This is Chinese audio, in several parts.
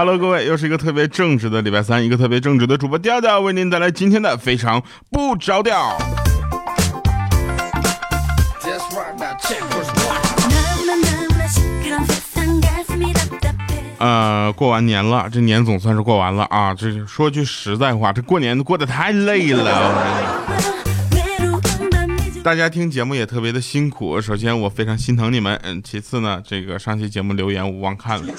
Hello，各位，又是一个特别正直的礼拜三，一个特别正直的主播调调为您带来今天的非常不着调。呃，过完年了，这年总算是过完了啊！这说句实在话，这过年过得太累了。大家听节目也特别的辛苦，首先我非常心疼你们，嗯，其次呢，这个上期节目留言我忘看了。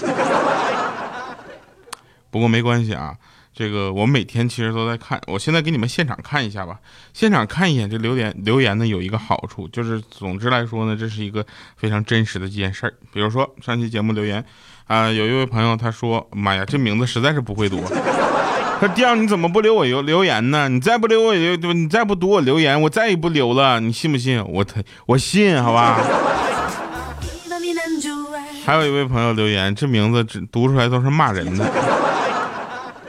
不过没关系啊，这个我每天其实都在看。我现在给你们现场看一下吧，现场看一眼这留言留言呢有一个好处，就是总之来说呢，这是一个非常真实的一件事儿。比如说上期节目留言啊，有一位朋友他说：“妈呀，这名字实在是不会读。”他调你怎么不留我留留言呢？你再不留我留，你再不读我留言，我再也不留了。你信不信？我他我信，好吧。还有一位朋友留言，这名字只读出来都是骂人的。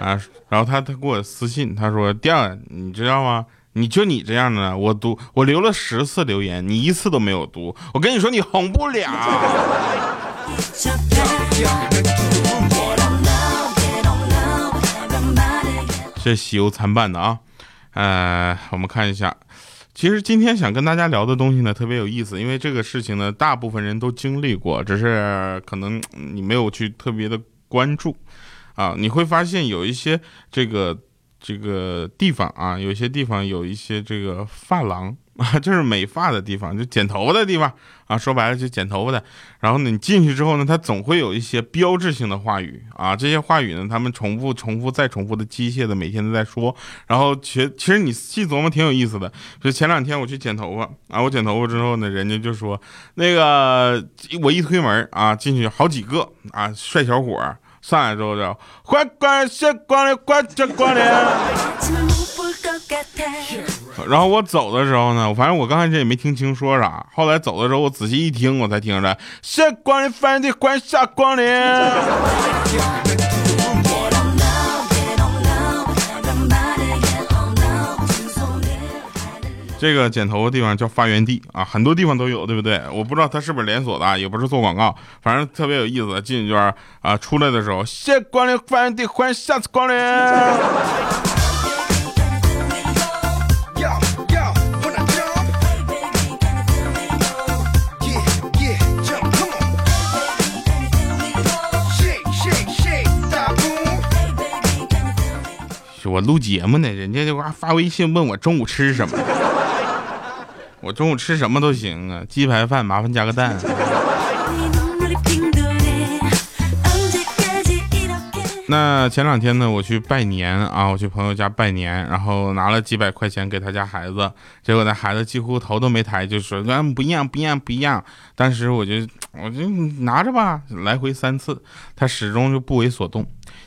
啊，然后他他给我私信，他说：“第二，你知道吗？你就你这样的，我读我留了十次留言，你一次都没有读。我跟你说，你红不了。”这喜忧参半的啊，呃，我们看一下，其实今天想跟大家聊的东西呢，特别有意思，因为这个事情呢，大部分人都经历过，只是可能你没有去特别的关注。啊，你会发现有一些这个这个地方啊，有些地方有一些这个发廊啊，就是美发的地方，就剪头发的地方啊。说白了就剪头发的。然后呢，你进去之后呢，它总会有一些标志性的话语啊。这些话语呢，他们重复、重复、再重复的机械的每天都在说。然后其其实你细琢磨挺有意思的。就前两天我去剪头发啊，我剪头发之后呢，人家就说那个我一推门啊，进去好几个啊帅小伙。上来之后就欢迎谢光临，欢迎光临。然后我走的时候呢，反正我刚开始也没听清说啥，后来走的时候我仔细一听，我才听着谢光临饭店，欢迎下光临。这个剪头发地方叫发源地啊，很多地方都有，对不对？我不知道它是不是连锁的，也不是做广告，反正特别有意思。进去啊，出来的时候，谢光临发源地，欢迎下次光临。我录节目呢，人家就发微信问我中午吃什么。我中午吃什么都行啊，鸡排饭麻烦加个蛋。那前两天呢，我去拜年啊，我去朋友家拜年，然后拿了几百块钱给他家孩子，结果那孩子几乎头都没抬就说：“嗯，不一样，不一样，不一样。”当时我就我就拿着吧，来回三次，他始终就不为所动。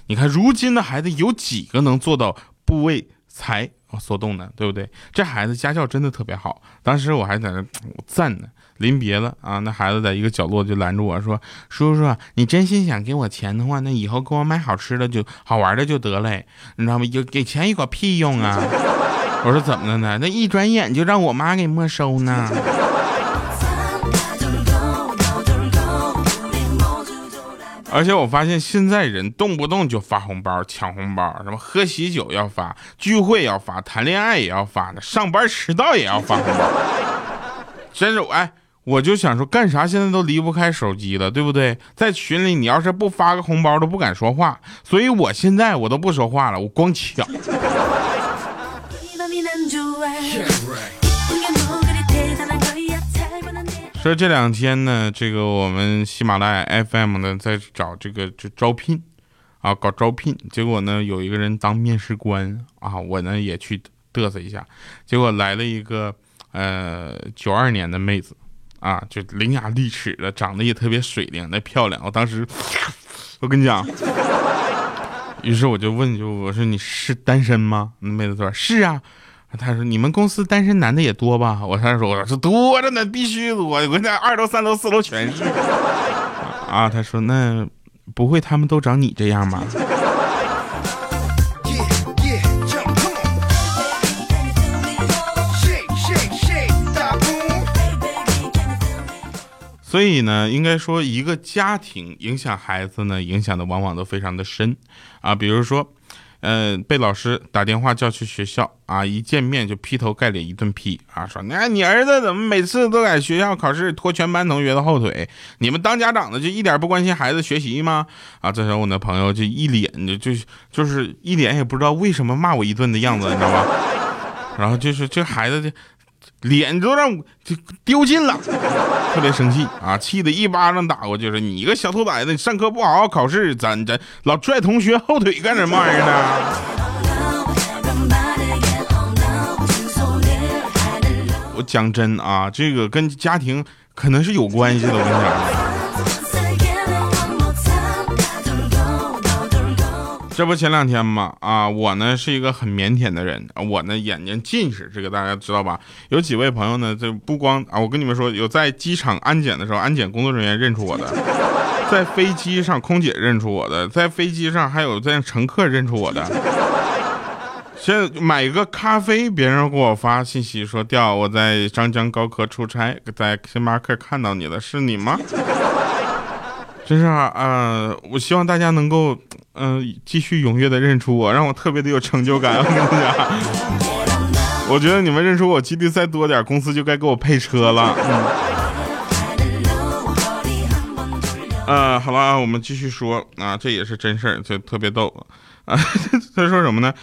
你看，如今的孩子有几个能做到不为才？所动的，对不对？这孩子家教真的特别好。当时我还在那赞呢。临别了啊，那孩子在一个角落就拦住我说：“叔叔，你真心想给我钱的话，那以后给我买好吃的就好玩的就得嘞，你知道吗？有给钱有个屁用啊！”我说：“怎么了呢？那一转眼就让我妈给没收呢。”而且我发现现在人动不动就发红包、抢红包，什么喝喜酒要发，聚会要发，谈恋爱也要发的，上班迟到也要发红包。真是哎，我就想说，干啥现在都离不开手机了，对不对？在群里你要是不发个红包都不敢说话，所以我现在我都不说话了，我光抢。说这两天呢，这个我们喜马拉雅 FM 呢在找这个就招聘啊，搞招聘，结果呢有一个人当面试官啊，我呢也去嘚瑟一下，结果来了一个呃九二年的妹子啊，就伶牙俐齿的，长得也特别水灵的漂亮，我当时我跟你讲，于是我就问，就我说你是单身吗？那妹子说是啊。他说：“你们公司单身男的也多吧？”我他说：“我说多着呢，必须多。我在二楼、三楼、四楼全是。”啊，他说：“那不会他们都长你这样吧？”所以呢，应该说一个家庭影响孩子呢，影响的往往都非常的深啊。比如说，嗯，被老师打电话叫去学校啊，一见面就劈头盖脸一顿批啊，说那你儿子怎么每次都在学校考试拖全班同学的后腿？你们当家长的就一点不关心孩子学习吗？啊，这时候我那朋友就一脸就就就是一脸也不知道为什么骂我一顿的样子，你知道吗？然后就是这孩子的。脸都让我丢尽了，特别生气啊！气得一巴掌打过去，说：“你个小兔崽子，你上课不好好考试，咱咱老拽同学后腿干什么玩意儿呢？”我讲真啊，这个跟家庭可能是有关系的，我跟你讲。这不前两天嘛啊，我呢是一个很腼腆的人，我呢眼睛近视，这个大家知道吧？有几位朋友呢，这不光啊，我跟你们说，有在机场安检的时候，安检工作人员认出我的，在飞机上空姐认出我的，在飞机上还有在乘客认出我的。现在买一个咖啡，别人给我发信息说：“调我在张江高科出差，在星巴克看到你了，是你吗？” 真是啊，呃，我希望大家能够。嗯，继续踊跃的认出我，让我特别的有成就感。我跟你讲，我觉得你们认出我几率再多点，公司就该给我配车了。嗯，好了，我们继续说啊，这也是真事儿，就特别逗啊。他说什么呢？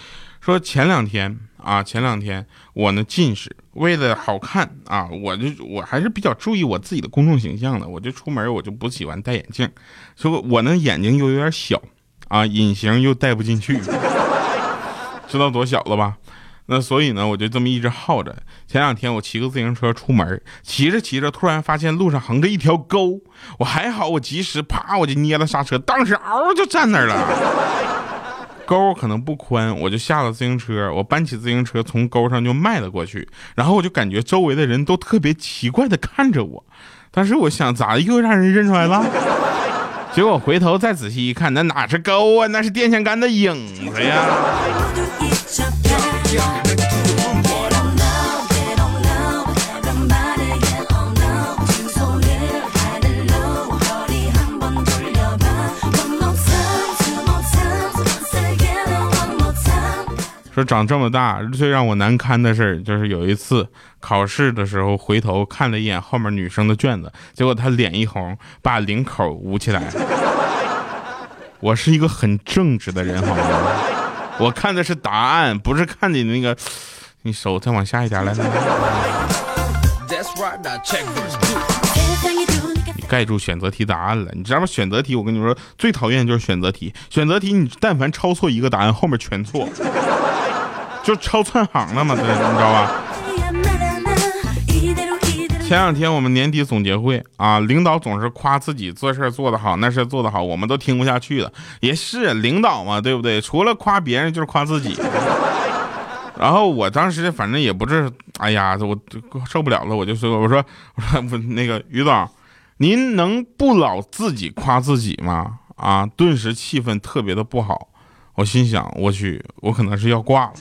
说前两天啊，前两天我呢近视，为了好看啊，我就我还是比较注意我自己的公众形象的，我就出门我就不喜欢戴眼镜，所以我呢眼睛又有点小。啊，隐形又戴不进去，知道多小了吧？那所以呢，我就这么一直耗着。前两天我骑个自行车出门，骑着骑着，突然发现路上横着一条沟，我还好，我及时啪我就捏了刹车，当时嗷就站那儿了。沟可能不宽，我就下了自行车，我搬起自行车从沟上就迈了过去，然后我就感觉周围的人都特别奇怪的看着我，但是我想咋又让人认出来了？结果回头再仔细一看，那哪是沟啊，那是电线杆的影子呀！说长这么大最让我难堪的事儿，就是有一次考试的时候回头看了一眼后面女生的卷子，结果她脸一红，把领口捂起来。我是一个很正直的人，好吗？我看的是答案，不是看你那个，你手再往下一点来。你盖住选择题答案了，你知道吗？选择题我跟你说最讨厌就是选择题，选择题你但凡抄错一个答案，后面全错。就抄串行了嘛，这你知道吧？前两天我们年底总结会啊，领导总是夸自己做事做得好，那事做得好，我们都听不下去了。也是领导嘛，对不对？除了夸别人就是夸自己。然后我当时反正也不是，哎呀，我受不了了，我就说，我说，我说，那个于总，您能不老自己夸自己吗？啊，顿时气氛特别的不好。我心想，我去，我可能是要挂了。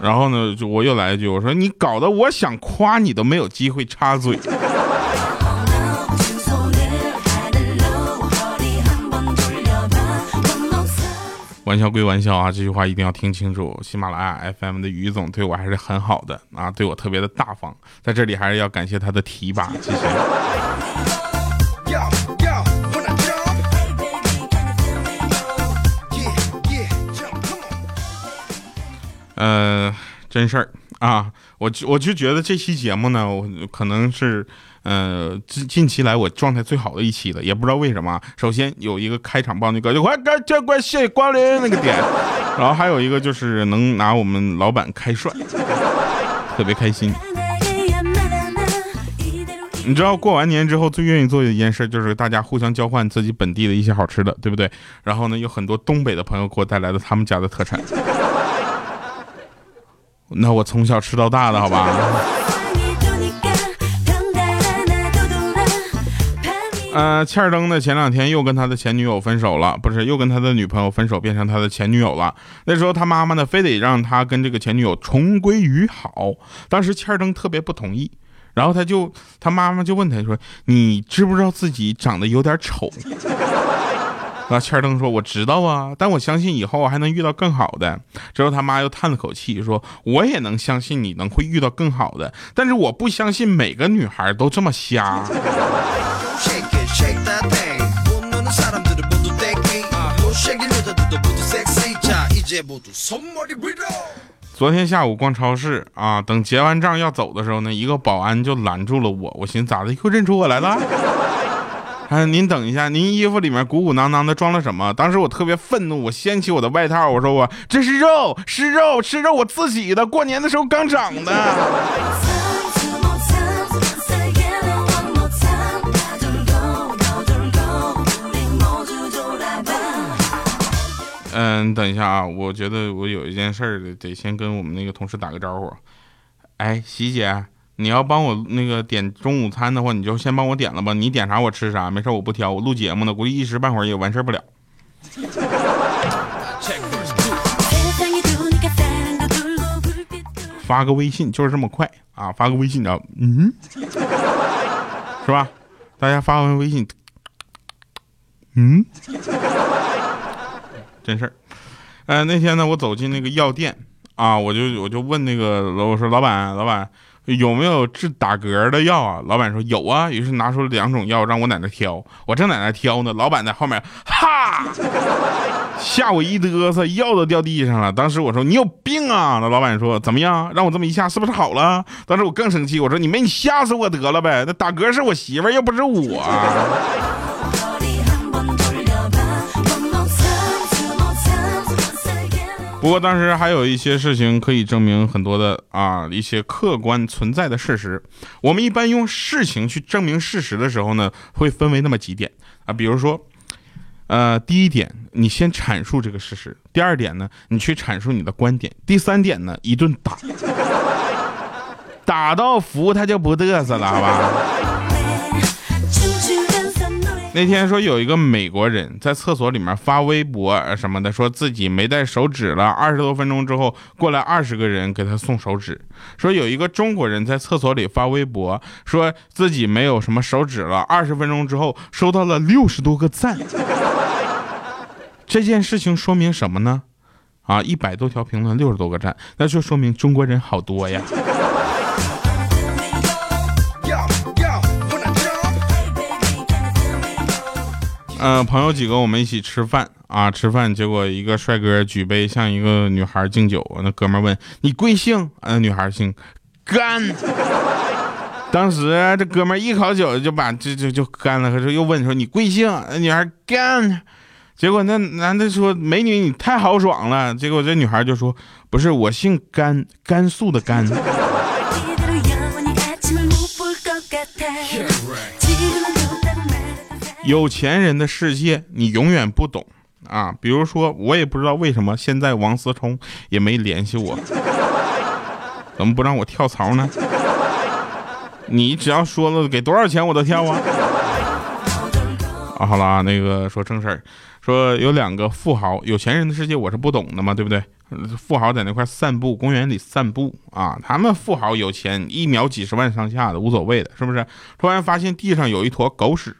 然后呢，就我又来一句，我说你搞得我想夸你都没有机会插嘴。玩笑归玩笑啊，这句话一定要听清楚。喜马拉雅 FM 的于总对我还是很好的啊，对我特别的大方，在这里还是要感谢他的提拔，谢谢。呃，真事儿啊，我我就觉得这期节目呢，我可能是呃近近期来我状态最好的一期了，也不知道为什么。首先有一个开场报那个，快快这关谢光临那个点，然后还有一个就是能拿我们老板开涮，特别开心。你知道过完年之后最愿意做的一件事就是大家互相交换自己本地的一些好吃的，对不对？然后呢，有很多东北的朋友给我带来了他们家的特产。那我从小吃到大的，好吧。呃，欠儿登呢，前两天又跟他的前女友分手了，不是又跟他的女朋友分手，变成他的前女友了。那时候他妈妈呢，非得让他跟这个前女友重归于好。当时欠儿登特别不同意，然后他就他妈妈就问他说：“你知不知道自己长得有点丑？”啊，千灯说：“我知道啊，但我相信以后还能遇到更好的。”之后他妈又叹了口气说：“我也能相信你能会遇到更好的，但是我不相信每个女孩都这么瞎。”昨天下午逛超市啊，等结完账要走的时候呢，一个保安就拦住了我。我寻思咋的，又认出我来了？哎，您等一下，您衣服里面鼓鼓囊囊的装了什么？当时我特别愤怒，我掀起我的外套，我说我这是肉，是肉，是肉，我自己的，过年的时候刚长的。嗯，等一下啊，我觉得我有一件事儿得先跟我们那个同事打个招呼。哎，喜姐，你要帮我那个点中午餐的话，你就先帮我点了吧。你点啥我吃啥，没事我不挑。我录节目呢，估计一时半会儿也完事儿不了。发个微信就是这么快啊！发个微信，你知道，嗯，是吧？大家发完微信，嗯。真事儿，呃，那天呢，我走进那个药店啊，我就我就问那个我说老板，老板有没有治打嗝的药啊？老板说有啊，于是拿出了两种药让我在那挑，我正在那挑呢，老板在后面哈，吓我一嘚瑟，药都掉地上了。当时我说你有病啊！那老板说怎么样？让我这么一下是不是好了？当时我更生气，我说你没你吓死我得了呗！那打嗝是我媳妇儿，又不是我。不过当时还有一些事情可以证明很多的啊一些客观存在的事实。我们一般用事情去证明事实的时候呢，会分为那么几点啊，比如说，呃，第一点，你先阐述这个事实；第二点呢，你去阐述你的观点；第三点呢，一顿打，打到服他就不嘚瑟了，好吧？那天说有一个美国人在厕所里面发微博什么的，说自己没带手纸了。二十多分钟之后，过来二十个人给他送手纸。说有一个中国人在厕所里发微博，说自己没有什么手纸了。二十分钟之后，收到了六十多个赞。这件事情说明什么呢？啊，一百多条评论，六十多个赞，那就说明中国人好多呀。嗯，朋友几个，我们一起吃饭啊，吃饭，结果一个帅哥举杯向一个女孩敬酒，那哥们问你贵姓？那女孩姓干。当时这哥们一口酒就把这就就干了，可是又问说你贵姓？那女孩干。结果那男的说美女你太豪爽了。结果这女孩就说不是我姓甘，甘肃的甘。有钱人的世界，你永远不懂啊！比如说，我也不知道为什么现在王思聪也没联系我，怎么不让我跳槽呢？你只要说了给多少钱，我都跳啊！啊，好了啊，那个说正事儿，说有两个富豪，有钱人的世界我是不懂的嘛，对不对？富豪在那块散步，公园里散步啊，他们富豪有钱，一秒几十万上下的无所谓的，是不是？突然发现地上有一坨狗屎。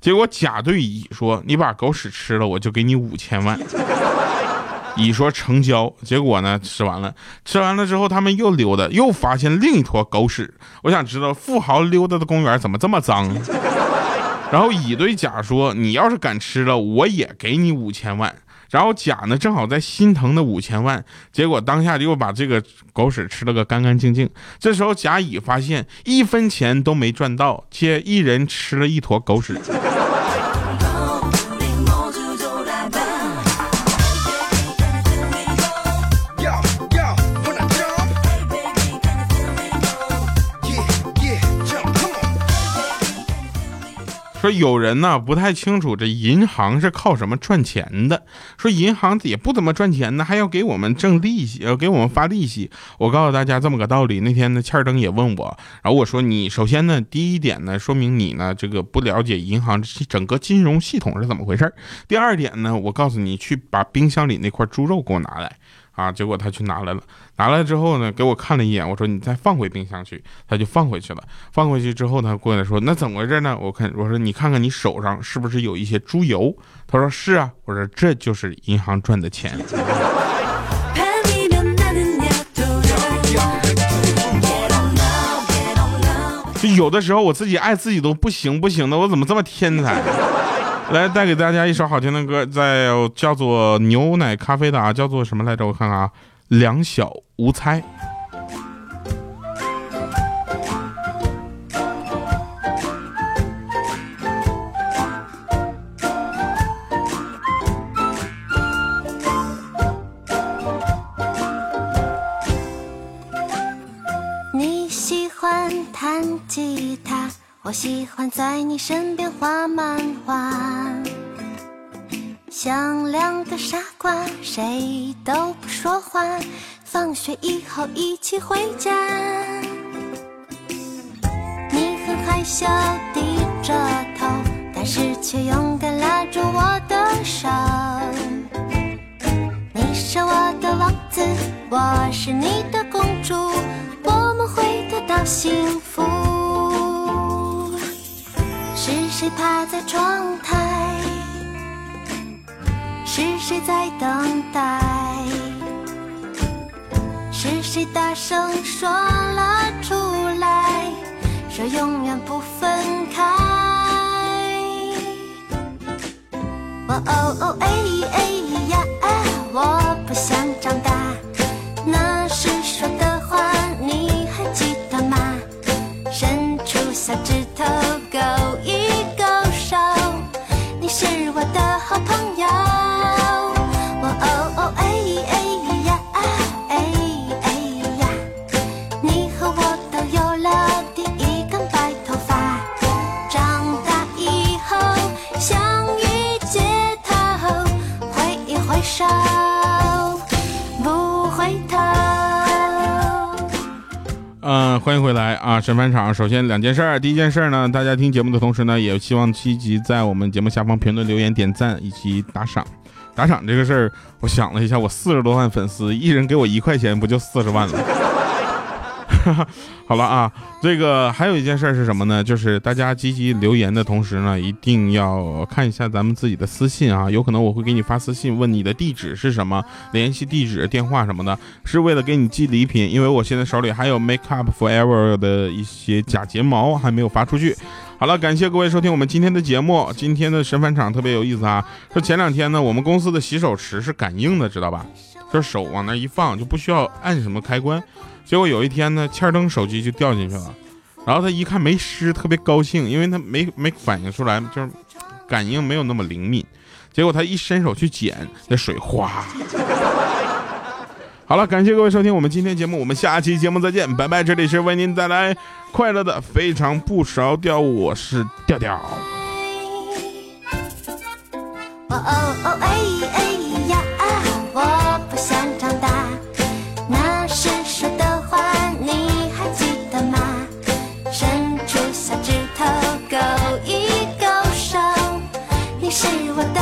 结果甲对乙说：“你把狗屎吃了，我就给你五千万。”乙说成交。结果呢，吃完了，吃完了之后，他们又溜达，又发现另一坨狗屎。我想知道富豪溜达的公园怎么这么脏？然后乙对甲说：“你要是敢吃了，我也给你五千万。”然后甲呢，正好在心疼那五千万，结果当下就又把这个狗屎吃了个干干净净。这时候甲乙发现一分钱都没赚到，且一人吃了一坨狗屎。有人呢不太清楚这银行是靠什么赚钱的，说银行也不怎么赚钱呢，还要给我们挣利息，要给我们发利息。我告诉大家这么个道理。那天呢，欠儿登也问我，然后我说你首先呢，第一点呢，说明你呢这个不了解银行整个金融系统是怎么回事第二点呢，我告诉你去把冰箱里那块猪肉给我拿来。啊，结果他去拿来了，拿来之后呢，给我看了一眼，我说你再放回冰箱去，他就放回去了。放回去之后，他过来说那怎么回事呢？我看我说你看看你手上是不是有一些猪油？他说是啊。我说这就是银行赚的钱。就有的时候我自己爱自己都不行不行的，我怎么这么天才？来带给大家一首好听的歌，在叫做牛奶咖啡的啊，叫做什么来着？我看看啊，两小无猜。我喜欢在你身边画漫画，像两个傻瓜，谁都不说话。放学以后一起回家，你很害羞低着头，但是却勇敢拉住我的手。你是我的王子，我是你的公主，我们会得到幸福。谁趴在窗台？是谁在等待？是谁大声说了出来？说永远不分开。哦哦哦哎哎呀，啊我不想长大。那啊！神返场，首先两件事儿，第一件事儿呢，大家听节目的同时呢，也希望积极在我们节目下方评论、留言、点赞以及打赏。打赏这个事儿，我想了一下，我四十多万粉丝，一人给我一块钱，不就四十万了？好了啊，这个还有一件事是什么呢？就是大家积极留言的同时呢，一定要看一下咱们自己的私信啊，有可能我会给你发私信，问你的地址是什么，联系地址、电话什么的，是为了给你寄礼品，因为我现在手里还有 Make Up Forever 的一些假睫毛还没有发出去。好了，感谢各位收听我们今天的节目，今天的神返场特别有意思啊。说前两天呢，我们公司的洗手池是感应的，知道吧？就手往那一放，就不需要按什么开关。结果有一天呢，欠灯手机就掉进去了，然后他一看没湿，特别高兴，因为他没没反应出来，就是感应没有那么灵敏。结果他一伸手去捡，那水哗。好了，感谢各位收听我们今天节目，我们下期节目再见，拜拜。这里是为您带来快乐的非常不着调，我是调调。哦，哦哦。哎哎是我的